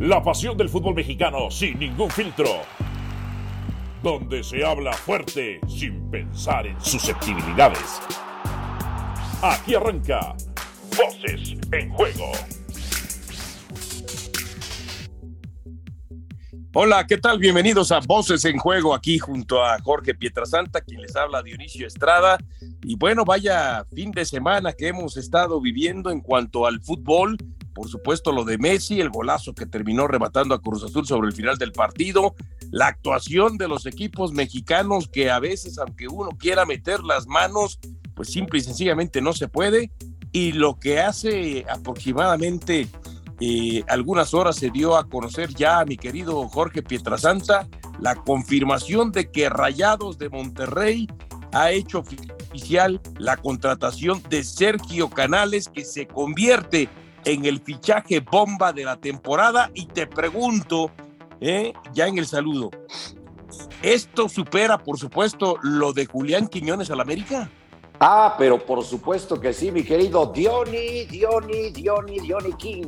La pasión del fútbol mexicano sin ningún filtro. Donde se habla fuerte sin pensar en susceptibilidades. Aquí arranca Voces en Juego. Hola, ¿qué tal? Bienvenidos a Voces en Juego aquí junto a Jorge Pietrasanta, quien les habla Dionisio Estrada. Y bueno, vaya fin de semana que hemos estado viviendo en cuanto al fútbol. Por supuesto, lo de Messi, el golazo que terminó rematando a Cruz Azul sobre el final del partido, la actuación de los equipos mexicanos que a veces, aunque uno quiera meter las manos, pues simple y sencillamente no se puede. Y lo que hace aproximadamente eh, algunas horas se dio a conocer ya a mi querido Jorge Pietrasanta la confirmación de que Rayados de Monterrey ha hecho oficial la contratación de Sergio Canales que se convierte en el fichaje bomba de la temporada y te pregunto, eh, ya en el saludo, ¿esto supera por supuesto lo de Julián Quiñones al América? Ah, pero por supuesto que sí, mi querido Diony, Diony, Diony, Diony King.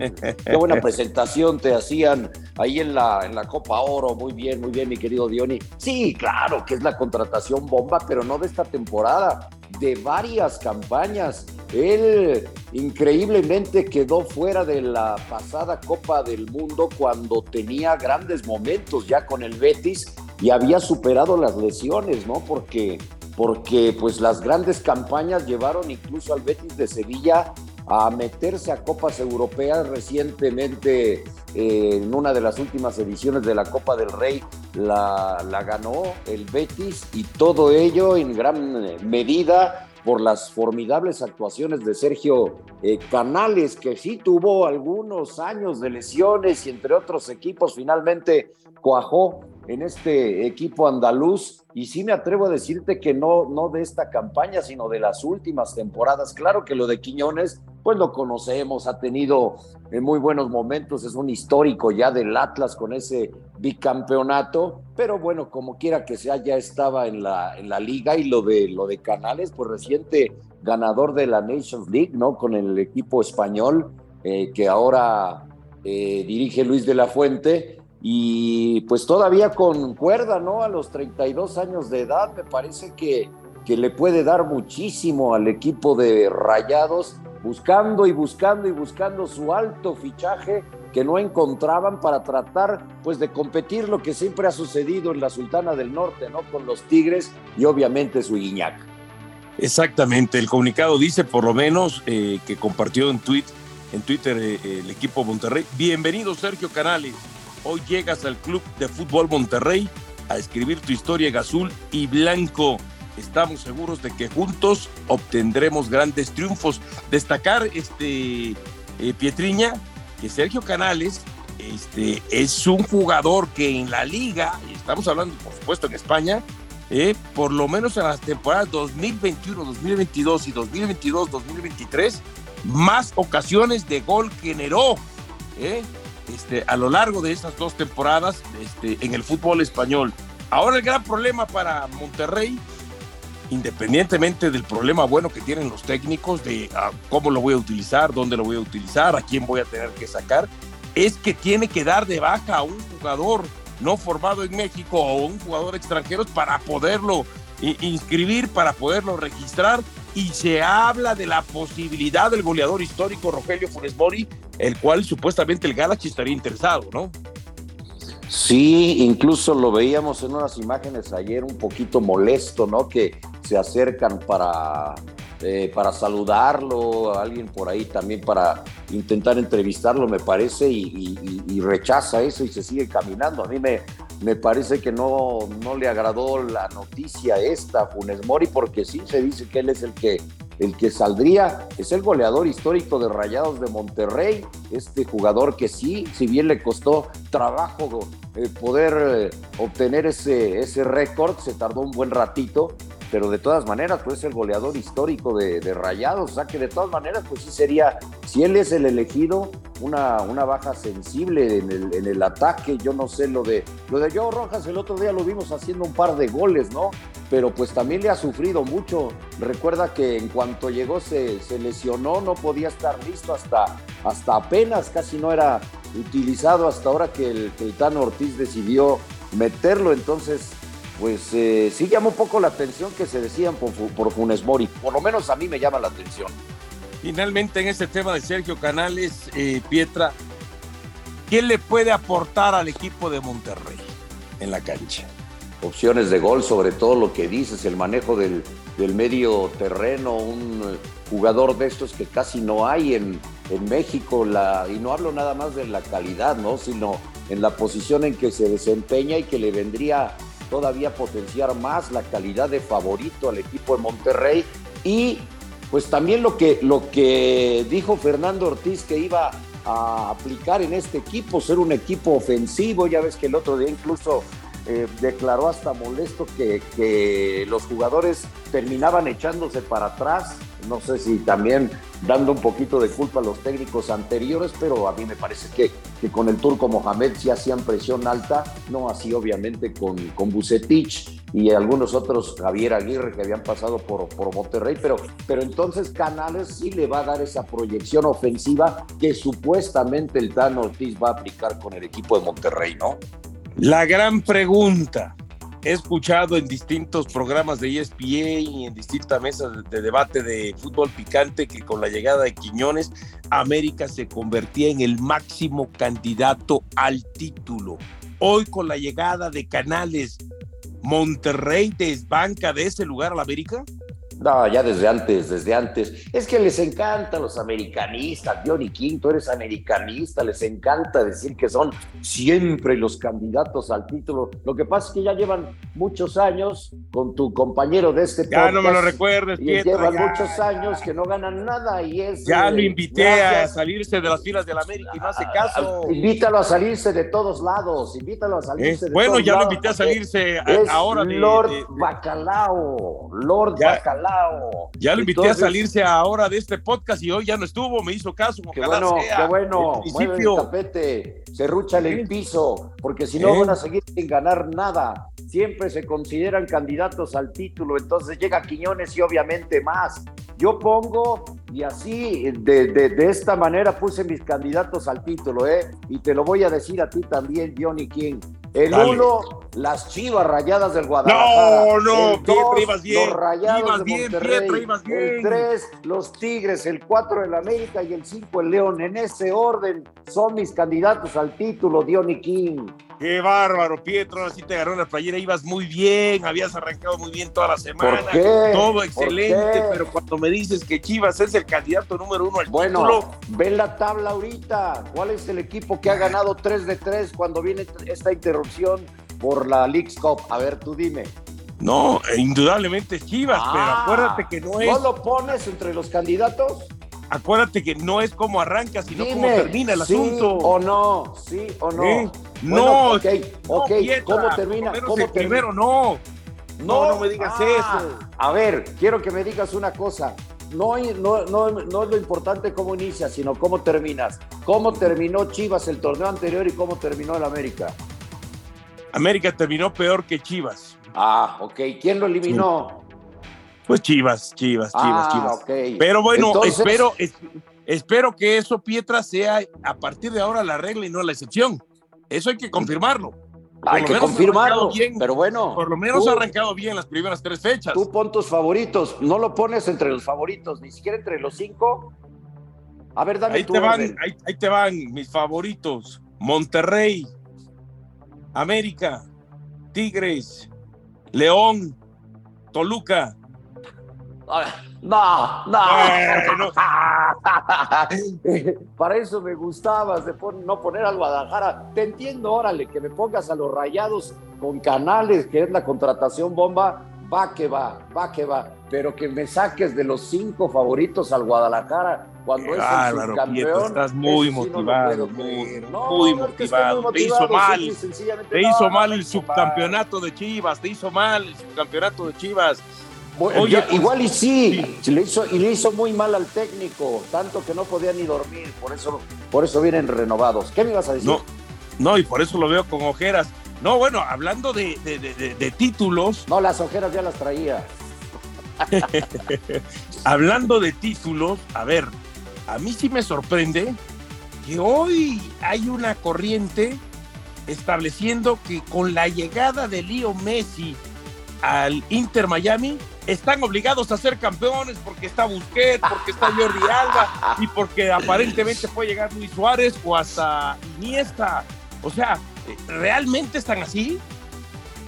Qué buena presentación te hacían ahí en la, en la Copa Oro. Muy bien, muy bien, mi querido Diony. Sí, claro que es la contratación bomba, pero no de esta temporada, de varias campañas. Él increíblemente quedó fuera de la pasada Copa del Mundo cuando tenía grandes momentos ya con el Betis y había superado las lesiones, ¿no? Porque porque pues las grandes campañas llevaron incluso al Betis de Sevilla a meterse a copas europeas recientemente eh, en una de las últimas ediciones de la Copa del Rey la, la ganó el Betis y todo ello en gran medida por las formidables actuaciones de Sergio eh, Canales, que sí tuvo algunos años de lesiones y entre otros equipos finalmente cuajó en este equipo andaluz y sí me atrevo a decirte que no, no de esta campaña, sino de las últimas temporadas. Claro que lo de Quiñones, pues lo conocemos, ha tenido en muy buenos momentos, es un histórico ya del Atlas con ese bicampeonato, pero bueno, como quiera que sea, ya estaba en la, en la liga y lo de, lo de Canales, pues reciente ganador de la Nations League, ¿no? Con el equipo español eh, que ahora eh, dirige Luis de la Fuente y pues todavía con cuerda, ¿no? A los 32 años de edad, me parece que, que le puede dar muchísimo al equipo de Rayados, buscando y buscando y buscando su alto fichaje que no encontraban para tratar pues de competir lo que siempre ha sucedido en la Sultana del Norte, ¿no? Con los Tigres y obviamente su Guiñac. Exactamente, el comunicado dice por lo menos eh, que compartió en, en Twitter eh, el equipo Monterrey. Bienvenido Sergio Canales Hoy llegas al Club de Fútbol Monterrey a escribir tu historia en azul y blanco. Estamos seguros de que juntos obtendremos grandes triunfos. Destacar, este, eh, Pietriña, que Sergio Canales este, es un jugador que en la liga, y estamos hablando por supuesto en España, eh, por lo menos en las temporadas 2021, 2022 y 2022, 2023, más ocasiones de gol generó. Eh, este, a lo largo de estas dos temporadas este, en el fútbol español. Ahora el gran problema para Monterrey, independientemente del problema bueno que tienen los técnicos de ah, cómo lo voy a utilizar, dónde lo voy a utilizar, a quién voy a tener que sacar, es que tiene que dar de baja a un jugador no formado en México o un jugador extranjero para poderlo inscribir, para poderlo registrar y se habla de la posibilidad del goleador histórico Rogelio Funes Mori, el cual supuestamente el Galaxy estaría interesado, ¿no? Sí, incluso lo veíamos en unas imágenes ayer un poquito molesto, ¿no? Que se acercan para, eh, para saludarlo, alguien por ahí también para intentar entrevistarlo, me parece, y, rechaza eso y se sigue caminando. A mí me, me parece que no, no le agradó la noticia esta Funes Mori porque sí se dice que él es el que, el que saldría, es el goleador histórico de Rayados de Monterrey, este jugador que sí, si bien le costó trabajo eh, poder eh, obtener ese, ese récord, se tardó un buen ratito, pero de todas maneras, pues es el goleador histórico de, Rayados, o sea que de todas maneras, pues sí sería, si él es el elegido, una, una baja sensible en el, en el ataque, yo no sé lo de, lo de Joe Rojas, el otro día lo vimos haciendo un par de goles, ¿no? Pero pues también le ha sufrido mucho, recuerda que en cuanto llegó se, se lesionó, no podía estar listo hasta, hasta apenas, casi no era utilizado hasta ahora que el, Tano Ortiz decidió meterlo. Entonces, pues eh, sí llama un poco la atención que se decían por, por Funes Mori. Por lo menos a mí me llama la atención. Finalmente, en este tema de Sergio Canales, eh, Pietra, ¿quién le puede aportar al equipo de Monterrey en la cancha? Opciones de gol, sobre todo lo que dices, el manejo del, del medio terreno, un jugador de estos que casi no hay en, en México, la, y no hablo nada más de la calidad, ¿no? sino en la posición en que se desempeña y que le vendría todavía potenciar más la calidad de favorito al equipo de Monterrey. Y pues también lo que, lo que dijo Fernando Ortiz que iba a aplicar en este equipo, ser un equipo ofensivo, ya ves que el otro día incluso eh, declaró hasta molesto que, los jugadores terminaban echándose para atrás. No sé si también dando un poquito de culpa a los técnicos anteriores, pero a mí me parece que, que con el turco Mohamed sí hacían presión alta, no así obviamente con, con Bucetich y algunos otros, Javier Aguirre, que habían pasado por, por Monterrey, pero, pero entonces Canales sí le va a dar esa proyección ofensiva que supuestamente el Dan Ortiz va a aplicar con el equipo de Monterrey, ¿no? La gran pregunta. He escuchado en distintos programas de ESPN y en distintas mesas de debate de fútbol picante que con la llegada de Quiñones, América se convertía en el máximo candidato al título. Hoy con la llegada de Canales, ¿Monterrey desbanca de ese lugar a la América? No, ya desde antes, desde antes. Es que les encanta los americanistas, Johnny tú eres americanista, les encanta decir que son siempre los candidatos al título. Lo que pasa es que ya llevan muchos años con tu compañero de este Ya no me lo recuerdes, Pietro, llevan ya, muchos años que no ganan nada y es... Ya eh, lo invité gracias. a salirse de las filas de la América y no hace caso. Invítalo a salirse de todos lados, invítalo a salirse de Bueno, todos ya lo lados, invité a salirse a- ahora de, Lord de- de- Bacalao, Lord Ya- Bacalao. Ya lo invité Entonces, a salirse ahora de este podcast y hoy ya no estuvo, me hizo caso. Qué bueno, sea qué bueno. el Mueve el tapete, serrúchale el piso, porque si no ¿Eh? van a seguir sin ganar nada. Siempre se consideran candidatos al título, entonces llega Quiñones y obviamente más. Yo pongo, y así, de, de- de esta manera puse mis candidatos al título, ¿eh? Y te lo voy a decir a ti también, Johnny King. El Dale. uno, las chivas rayadas del Guadalajara. No, no, El dos, ibas bien, Los rayados ibas de bien, Monterrey. Pietro, ibas bien. El tres, los Tigres. El cuatro, el América. Y el cinco, el León. En ese orden son mis candidatos al título, Diony King. Qué bárbaro, Pietro, ahora sí te agarró la playera, ibas muy bien, habías arrancado muy bien toda la semana. ¿Por qué? Todo ¿Por excelente, pero cuando me dices que Chivas es el candidato número uno al Bueno, título, ven la tabla ahorita. ¿Cuál es el equipo que ha ganado 3 de 3 cuando viene esta interrupción por la League's Cup? A ver, tú dime. no, indudablemente es Chivas, pero Ah, acuérdate que no es, ¿No lo pones entre los candidatos? Acuérdate que no es como arranca, sino Dime, cómo termina el sí asunto. o no, sí o no. ¿Eh? Bueno, no, ok, no, ok. Pietra, ¿Cómo ¿Cómo termina? primero no. No, no me digas Ah, eso. A ver, quiero que me digas una cosa. No, no, no, no es lo importante cómo inicias, sino cómo terminas. ¿Cómo terminó Chivas el torneo anterior y cómo terminó el América? América terminó peor que Chivas. Ah, ok. ¿Quién lo eliminó? Pues Chivas, Chivas, Chivas, ah, Chivas. Pero bueno, Entonces- espero, es- espero que eso, Pietra, sea a partir de ahora la regla y no la excepción. Eso hay que confirmarlo. Hay que confirmarlo. bien. Pero bueno, Por lo menos tú- ha arrancado bien las primeras tres fechas. tú pon tus favoritos. No lo pones entre los favoritos, ni siquiera entre los cinco. A ver, dame Ahí tu te van, ahí te van mis favoritos. Monterrey, América, Tigres, León, Toluca. Ah, No, no. Bueno. Para eso me gustabas de pon- no poner al Guadalajara. Te entiendo, órale, que me pongas a los rayados con canales, que es la contratación bomba, va que va, va que va. Pero que me saques de los cinco favoritos al Guadalajara cuando es el. Pietro, estás muy sí no motivado, muy, no motivado. Te hizo mal. Te hizo mal el subcampeonato de Chivas, te hizo mal el subcampeonato de Chivas. Bueno, Oye, pues, igual y sí, sí. sí, Le hizo, y le hizo muy mal al técnico, tanto que no podía ni dormir, por eso, por eso vienen renovados. ¿Qué me ibas a decir? No, no, y por eso lo veo con ojeras. No, bueno, hablando de, de- de- de- de títulos, No, las ojeras ya las traía. hablando de títulos, a ver, a mí sí me sorprende que hoy hay una corriente estableciendo que con la llegada de Leo Messi al Inter Miami están obligados a ser campeones porque está Busquets, porque está Jordi Alba y porque aparentemente puede llegar Luis Suárez o hasta Iniesta. O sea, ¿realmente están así?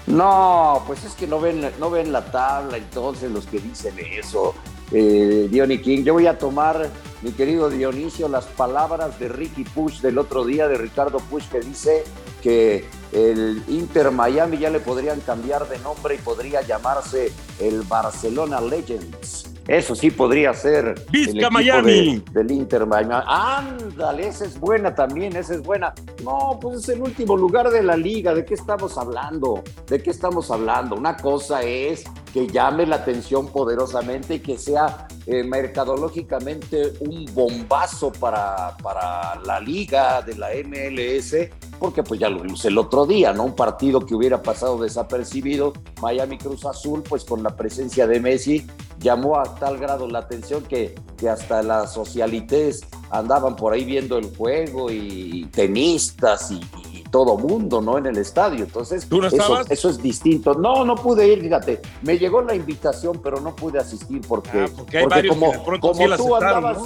No, pues es que no ven, no ven la tabla entonces los que dicen eso. Eh, Diony King, yo voy a tomar, mi querido Dionisio, las palabras de Ricky Push del otro día, de Ricardo Push, que dice que el Inter Miami ya le podrían cambiar de nombre y podría llamarse el Barcelona Legends. Eso sí podría ser. Vizca Miami. del Inter Miami. Ándale, esa es buena también, esa es buena. No, pues es el último lugar de la liga. ¿De qué estamos hablando? ¿De qué estamos hablando? Una cosa es que llame la atención poderosamente y que sea eh, mercadológicamente un bombazo para, para la liga de la MLS, porque pues ya lo vimos el otro día, ¿no? Un partido que hubiera pasado desapercibido, Miami Cruz Azul, pues con la presencia de Messi, llamó a tal grado la atención que, que hasta las socialites andaban por ahí viendo el juego y tenistas y, todo mundo, ¿no? En el estadio. Entonces, eso, es distinto. No, no pude ir, fíjate. Me llegó la invitación, pero no pude asistir porque, ah, porque, como, como tú andabas.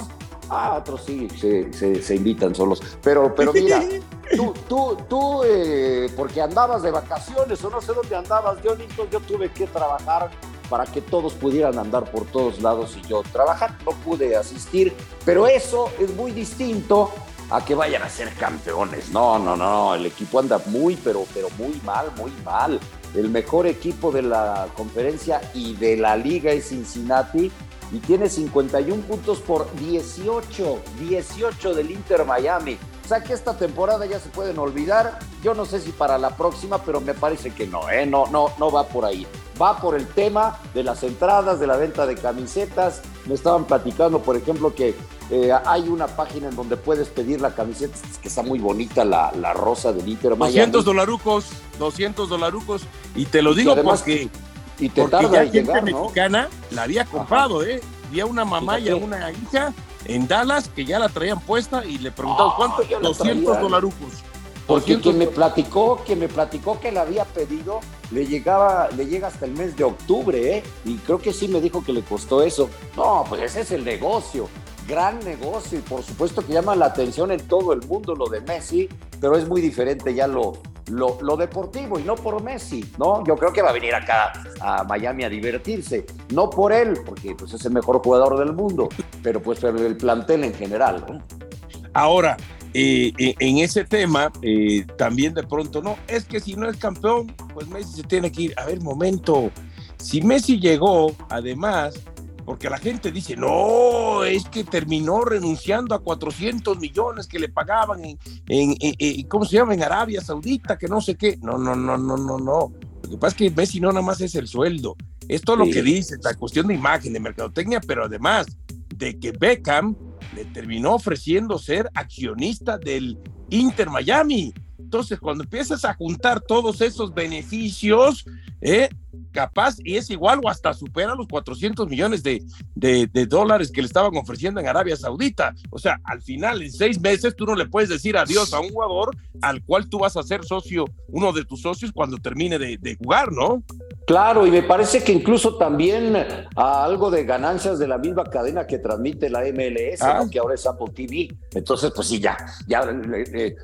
Ah, otros sí, se, invitan solos. Pero, pero mira, tú, tú, tú eh, porque andabas de vacaciones o no sé dónde andabas, yo, yo tuve que trabajar para que todos pudieran andar por todos lados y yo trabajar. No pude asistir, pero eso es muy distinto a que vayan a ser campeones. No, no, no, el equipo anda muy, pero, pero muy mal, muy mal. El mejor equipo de la conferencia y de la liga es Cincinnati y tiene 51 puntos por 18, 18 del Inter Miami. O sea que esta temporada ya se pueden olvidar. Yo no sé si para la próxima, pero me parece que no, ¿eh? No, no, no va por ahí. Va por el tema de las entradas, de la venta de camisetas. Me estaban platicando, por ejemplo, que eh, hay una página en donde puedes pedir la camiseta, que está muy bonita, la, la rosa del Inter Miami. 200 dolarucos, 200 dolarucos. Y te lo digo porque, y te porque ya gente mexicana la había comprado, ¿eh? Había una mamá y una hija en Dallas que ya la traían puesta y le preguntaban ah, cuánto, 200 dolarucos. Porque quien me platicó, que me platicó que la había pedido, le llegaba, le llega hasta el mes de octubre, ¿eh? Y creo que sí me dijo que le costó eso. No, pues ese es el negocio. Gran negocio y por supuesto que llama la atención en todo el mundo lo de Messi, pero es muy diferente ya lo, lo, deportivo y no por Messi, ¿no? Yo creo que va a venir acá a Miami a divertirse, no por él, porque pues, es el mejor jugador del mundo, pero pues el plantel en general, ¿no? Ahora, en ese tema, eh, también de pronto, no, es que si no es campeón, pues Messi se tiene que ir. A ver, momento, si Messi llegó, además, porque la gente dice, no, es que terminó renunciando a 400 millones que le pagaban en, en, ¿cómo se llama? En Arabia Saudita, que no sé qué. No, no, no, no, no, no. Lo que pasa es que Messi no nada más es el sueldo. Es todo lo que dice, la cuestión de imagen, de mercadotecnia, pero además de que Beckham le terminó ofreciendo ser accionista del Inter Miami. Entonces, cuando empiezas a juntar todos esos beneficios, ¿eh? capaz y es igual o hasta supera los 400 millones de, de, dólares que le estaban ofreciendo en Arabia Saudita. O sea, al final, en seis meses, tú no le puedes decir adiós a un jugador al cual tú vas a ser socio, uno de tus socios cuando termine de, de jugar, ¿no? Claro, y me parece que incluso también a algo de ganancias de la misma cadena que transmite la MLS, ah. que ahora es Apple TV. Entonces, pues sí, ya, ya eh, eh,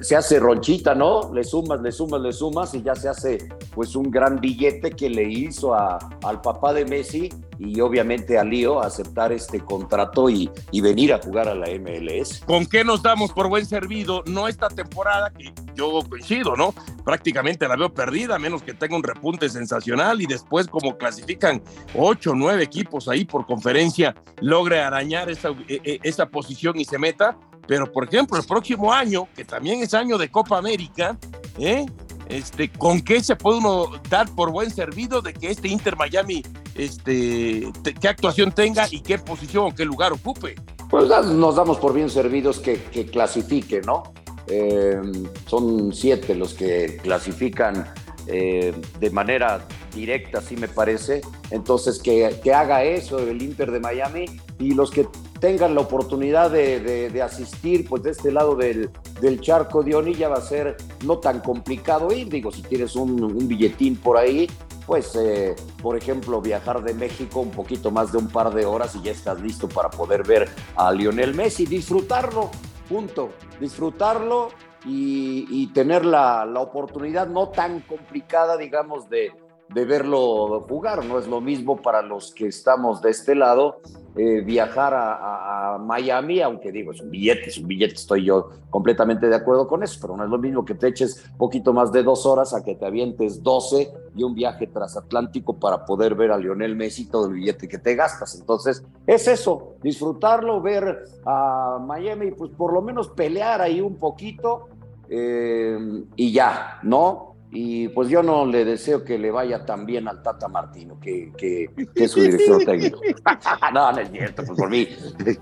se hace ronchita, ¿no? Le sumas, le sumas, le sumas y ya se hace pues un gran billete que le hizo a, al papá de Messi y obviamente a Lío aceptar este contrato y, y, venir a jugar a la MLS. ¿Con qué nos damos por buen servido? No esta temporada, que yo coincido, ¿no? Prácticamente la veo perdida, a menos que tenga un repunte sensacional y después como clasifican ocho o nueve equipos ahí por conferencia, logre arañar esa, e, e, esa posición y se meta. Pero, por ejemplo, el próximo año, que también es año de Copa América, ¿eh? Este, ¿Con qué se puede uno dar por buen servido de que este Inter Miami, este, qué actuación tenga y qué posición o qué lugar ocupe? Pues nos damos por bien servidos que, clasifique, ¿no? Eh, son siete los que clasifican eh, de manera directa, así me parece. Entonces, que, que haga eso el Inter de Miami y los que tengan la oportunidad de, asistir, pues de este lado del, del charco de Oni ya va a ser no tan complicado ir. Digo, si tienes un, un billetín por ahí, pues, eh, por ejemplo, viajar de México un poquito más de un par de horas y ya estás listo para poder ver a Lionel Messi, disfrutarlo, punto, disfrutarlo y, tener la, la, oportunidad no tan complicada, digamos, de, de verlo jugar. No es lo mismo para los que estamos de este lado eh, viajar a, Miami, aunque digo, es un billete, es un billete, estoy yo completamente de acuerdo con eso, pero no es lo mismo que te eches poquito más de dos horas a que te avientes 12 y un viaje transatlántico para poder ver a Lionel Messi todo el billete que te gastas. Entonces, es eso, disfrutarlo, ver a Miami, pues por lo menos pelear ahí un poquito eh, y ya, ¿no? Y pues yo no le deseo que le vaya tan bien al Tata Martino, que, que, es su director técnico. no, no es cierto, pues por mí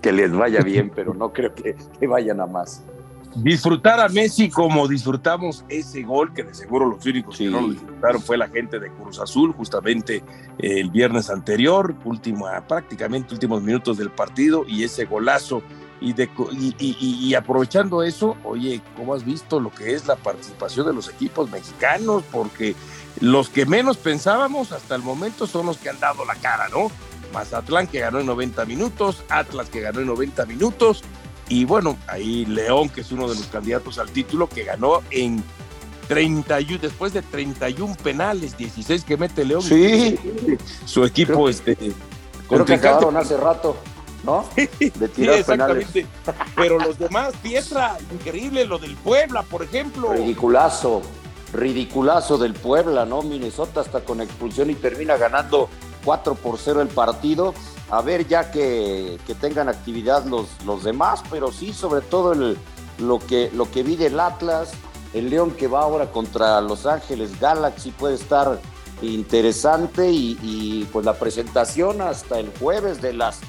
que les vaya bien, pero no creo que, que vayan a más. Disfrutar a Messi como disfrutamos ese gol, que de seguro los únicos que no lo disfrutaron fue la gente de Cruz Azul, justamente eh, el viernes anterior, último, prácticamente últimos minutos del partido, y ese golazo y, aprovechando eso, oye, ¿cómo has visto lo que es la participación de los equipos mexicanos? Porque los que menos pensábamos hasta el momento son los que han dado la cara, ¿no? Mazatlán que ganó en 90 minutos, Atlas que ganó en 90 minutos, y bueno, ahí León, que es uno de los candidatos al título, que ganó en 31, después de 31 penales, 16 que mete León. Sí. Su equipo, este. Creo que acabaron hace rato. ¿No? De tirar exactamente. Pero los demás, Pietra, increíble, lo del Puebla, por ejemplo. Ridiculazo, ridiculazo del Puebla, ¿no? Minnesota hasta con expulsión y termina ganando 4 por 0 el partido. A ver ya que, tengan actividad los, los demás, pero sí, sobre todo el, lo, que, lo que vi del Atlas, el León que va ahora contra Los Ángeles Galaxy puede estar interesante y, y pues la presentación hasta el jueves de las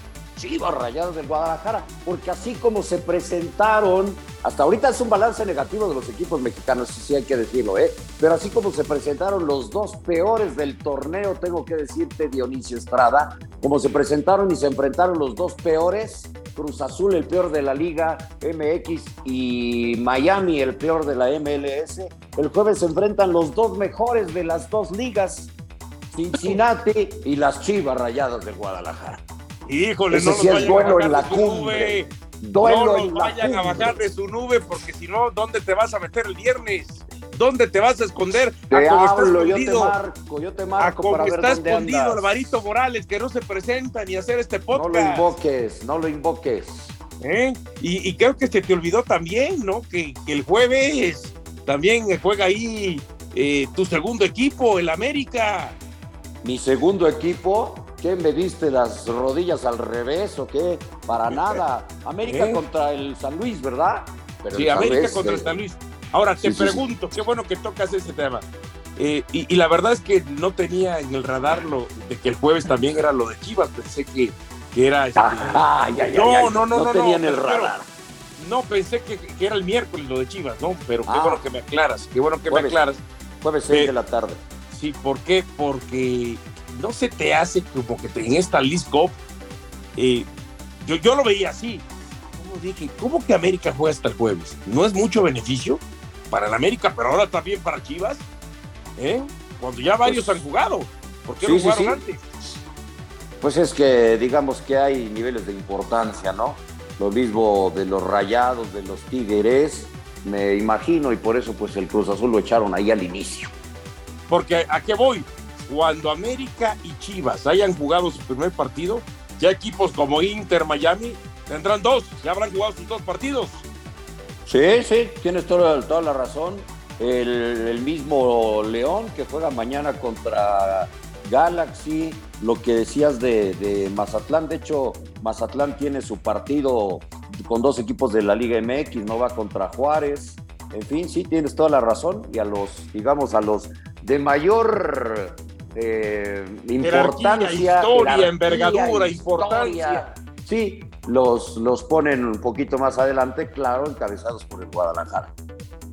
Chivas Rayadas del Guadalajara, porque así como se presentaron, hasta ahorita es un balance negativo de los equipos mexicanos, sí hay que decirlo, ¿eh? Pero así como se presentaron los dos peores del torneo, tengo que decirte, Dionisio Estrada, como se presentaron y se enfrentaron los dos peores, Cruz Azul el peor de la Liga MX y Miami el peor de la MLS, el jueves se enfrentan los dos mejores de las dos ligas, Cincinnati y las Chivas Rayadas del Guadalajara. Híjole, no sí es duelo en la cumbre. no nos vayan a bajar de su nube porque si no, ¿dónde te vas a meter el viernes? ¿Dónde te vas a esconder? Te a hablo, yo te marco, yo te marco a como para está escondido Alvarito Morales, que no se presenta ni a hacer este podcast. No lo invoques, no lo invoques. ¿Eh? Y, creo que se te olvidó también, ¿no? Que, el jueves también juega ahí eh, tu segundo equipo, el América. Mi segundo equipo, ¿Qué me diste las rodillas al revés o qué? Para nada. América ¿Eh? contra el San Luis, ¿verdad? sí, América contra el San Luis. Ahora te pregunto, qué bueno que tocas ese tema. Eh, y, la verdad es que no tenía en el radar lo de que el jueves también era lo de Chivas. Pensé que, era. Este, ah, no, no, no, no, tenía en el radar. no, pensé que, era el miércoles lo de Chivas, ¿no? Pero qué ah. bueno que me aclaras, qué bueno que me aclaras. Jueves 6 de la tarde. Sí, ¿por qué? Porque no se te hace como que en esta list eh, yo, yo lo veía así. Como dije, ¿cómo que América juega hasta el jueves? ¿No es mucho beneficio para el América, pero ahora también para Chivas? ¿Eh? Cuando ya varios pues han jugado. ¿Por qué no jugaron antes? Pues es que digamos que hay niveles de importancia, ¿no? Lo mismo de los rayados, de los tigres, me imagino, y por eso pues el Cruz Azul lo echaron ahí al inicio. Porque ¿a qué voy? Cuando América y Chivas hayan jugado su primer partido, ya equipos como Inter, Miami, tendrán dos, ya habrán jugado sus dos partidos. Sí, sí, tienes toda, la razón. El, mismo León que juega mañana contra Galaxy, lo que decías de, de, Mazatlán, de hecho Mazatlán tiene su partido con dos equipos de la Liga MX, no va contra Juárez, en fin, sí, tienes toda la razón y a los, digamos, a los de mayor eh, importancia. Historia, envergadura, importancia. Sí, los, los ponen un poquito más adelante, claro, encabezados por el Guadalajara.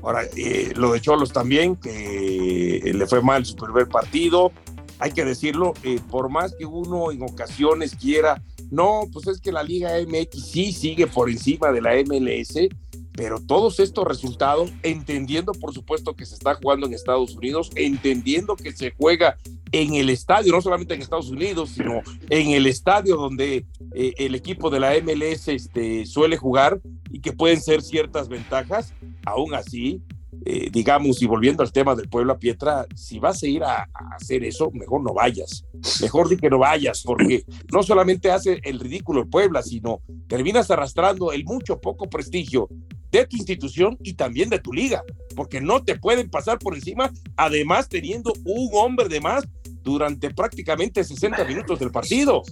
Ahora, eh, lo de Cholos también, que le fue mal su primer partido. Hay que decirlo, eh, por más que uno en ocasiones quiera no, pues es que la Liga MX sí sigue por encima de la MLS, pero todos estos resultados, entendiendo por supuesto que se está jugando en Estados Unidos, entendiendo que se juega en el estadio, no solamente en Estados Unidos, sino en el estadio donde eh, el equipo de la MLS este, suele jugar y que pueden ser ciertas ventajas, aún así, eh, digamos, y volviendo al tema del Puebla Pietra, si vas a ir a, a, hacer eso, mejor no vayas. Mejor di que no vayas, porque no solamente hace el ridículo el Puebla, sino terminas arrastrando el mucho poco prestigio de tu institución y también de tu liga, porque no te pueden pasar por encima, además teniendo un hombre de más durante prácticamente 60 minutos del partido.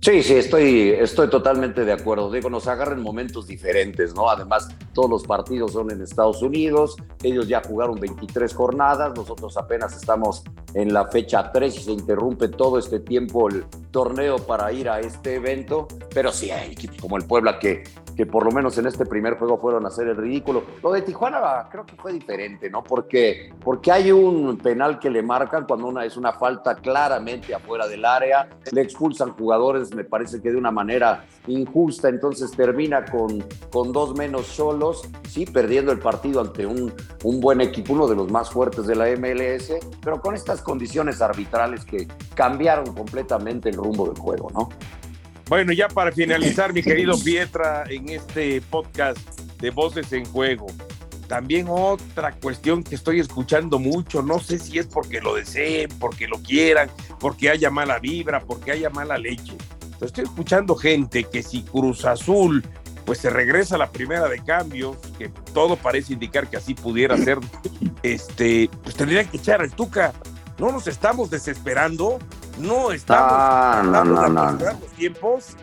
Sí, sí, estoy, estoy totalmente de acuerdo. Digo, nos agarran momentos diferentes, ¿no? Además, todos los partidos son en Estados Unidos, ellos ya jugaron 23 jornadas, nosotros apenas estamos en la fecha 3 y se interrumpe todo este tiempo el torneo para ir a este evento, pero sí hay equipos como el Puebla que, que por lo menos en este primer juego fueron a hacer el ridículo. Lo de Tijuana creo que fue diferente, ¿no? Porque, porque hay un penal que le marcan cuando una, es una falta claramente afuera del área, le expulsan jugadores me parece que de una manera injusta, entonces termina con, con dos menos solos, sí, perdiendo el partido ante un, un buen equipo, uno de los más fuertes de la MLS, pero con estas condiciones arbitrales que cambiaron completamente el rumbo del juego, ¿no? Bueno, ya para finalizar, mi querido Pietra, en este podcast de Voces en Juego, también otra cuestión que estoy escuchando mucho, no sé si es porque lo deseen, porque lo quieran, porque haya mala vibra, porque haya mala leche estoy escuchando gente que si Cruz Azul pues se regresa a la primera de cambio, que todo parece indicar que así pudiera ser, este, pues tendrían que echar al Tuca. No nos estamos desesperando, no estamos ah, no, no, no, no. los tiempos.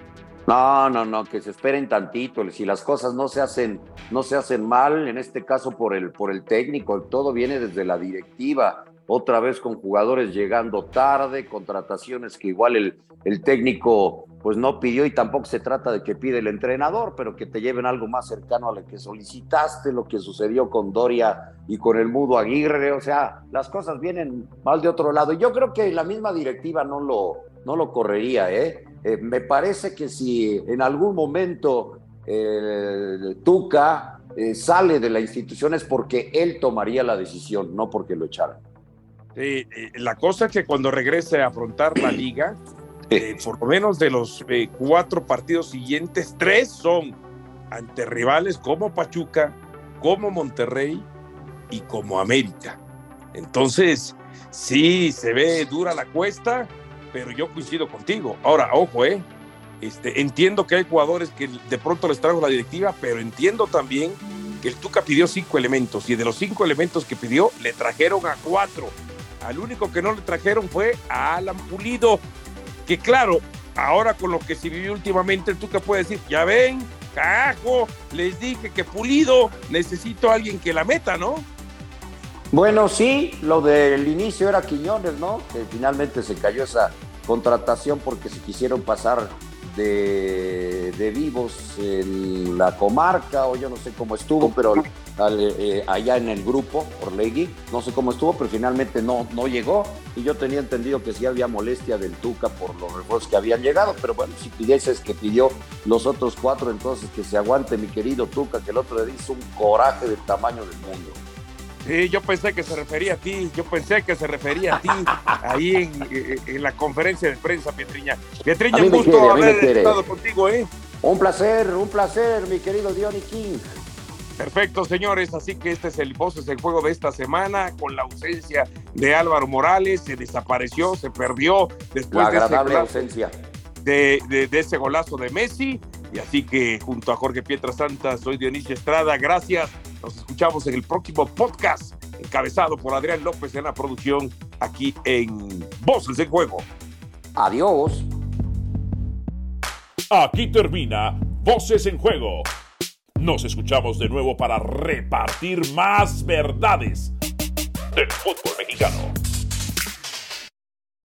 No, no, no, que se esperen tantito. Si las cosas no se hacen, no se hacen mal, en este caso por el, por el técnico, todo viene desde la directiva otra vez con jugadores llegando tarde, contrataciones que igual el, el, técnico pues no pidió y tampoco se trata de que pide el entrenador, pero que te lleven algo más cercano a lo que solicitaste, lo que sucedió con Doria y con el Mudo Aguirre, o sea, las cosas vienen mal de otro lado. Y yo creo que la misma directiva no lo, no lo correría, ¿eh? eh me parece que si en algún momento eh, Tuca eh, sale de la institución es porque él tomaría la decisión, no porque lo echaran. Eh, la cosa es que cuando regrese a afrontar la liga, eh, por lo menos de los eh, cuatro partidos siguientes, tres son ante rivales como Pachuca, como Monterrey y como América. Entonces, sí, se ve dura la cuesta, pero yo coincido contigo. Ahora, ojo, eh, este, entiendo que hay jugadores que de pronto les trajo la directiva, pero entiendo también que el Tuca pidió cinco elementos y de los cinco elementos que pidió, le trajeron a cuatro al único que no le trajeron fue a Alan Pulido, que claro, ahora con lo que se vivió últimamente, tú que puedes decir, ya ven, carajo, les dije que Pulido necesito a alguien que la meta, ¿no? Bueno, sí, lo del inicio era Quiñones, ¿no? Que finalmente se cayó esa contratación porque se quisieron pasar de, vivos en la comarca, o yo no sé cómo estuvo, pero eh, allá en el grupo, Orlegui, no sé cómo estuvo, pero finalmente no, no llegó. Y yo tenía entendido que sí había molestia del Tuca por los refuerzos que habían llegado, pero bueno, si pidieses que pidió los otros cuatro, entonces que se aguante mi querido Tuca, que el otro le hizo un coraje del tamaño del mundo. Sí, yo pensé que se refería a ti, yo pensé que se refería a ti ahí en, en la conferencia de prensa, Pietriña. Pietriña, un gusto haber estado contigo, ¿eh? Un placer, un placer, mi querido Diony King. Perfecto, señores. Así que este es el Voces el Juego de esta semana, con la ausencia de Álvaro Morales. Se desapareció, se perdió después de ese, ausencia. De, de, de, ese golazo de Messi. Y así que junto a Jorge Pietra Santa, soy Dionisio Estrada. Gracias. Nos escuchamos en el próximo podcast, encabezado por Adrián López en la producción, aquí en Voces del Juego. Adiós. Aquí termina Voces en Juego. Nos escuchamos de nuevo para repartir más verdades del fútbol mexicano.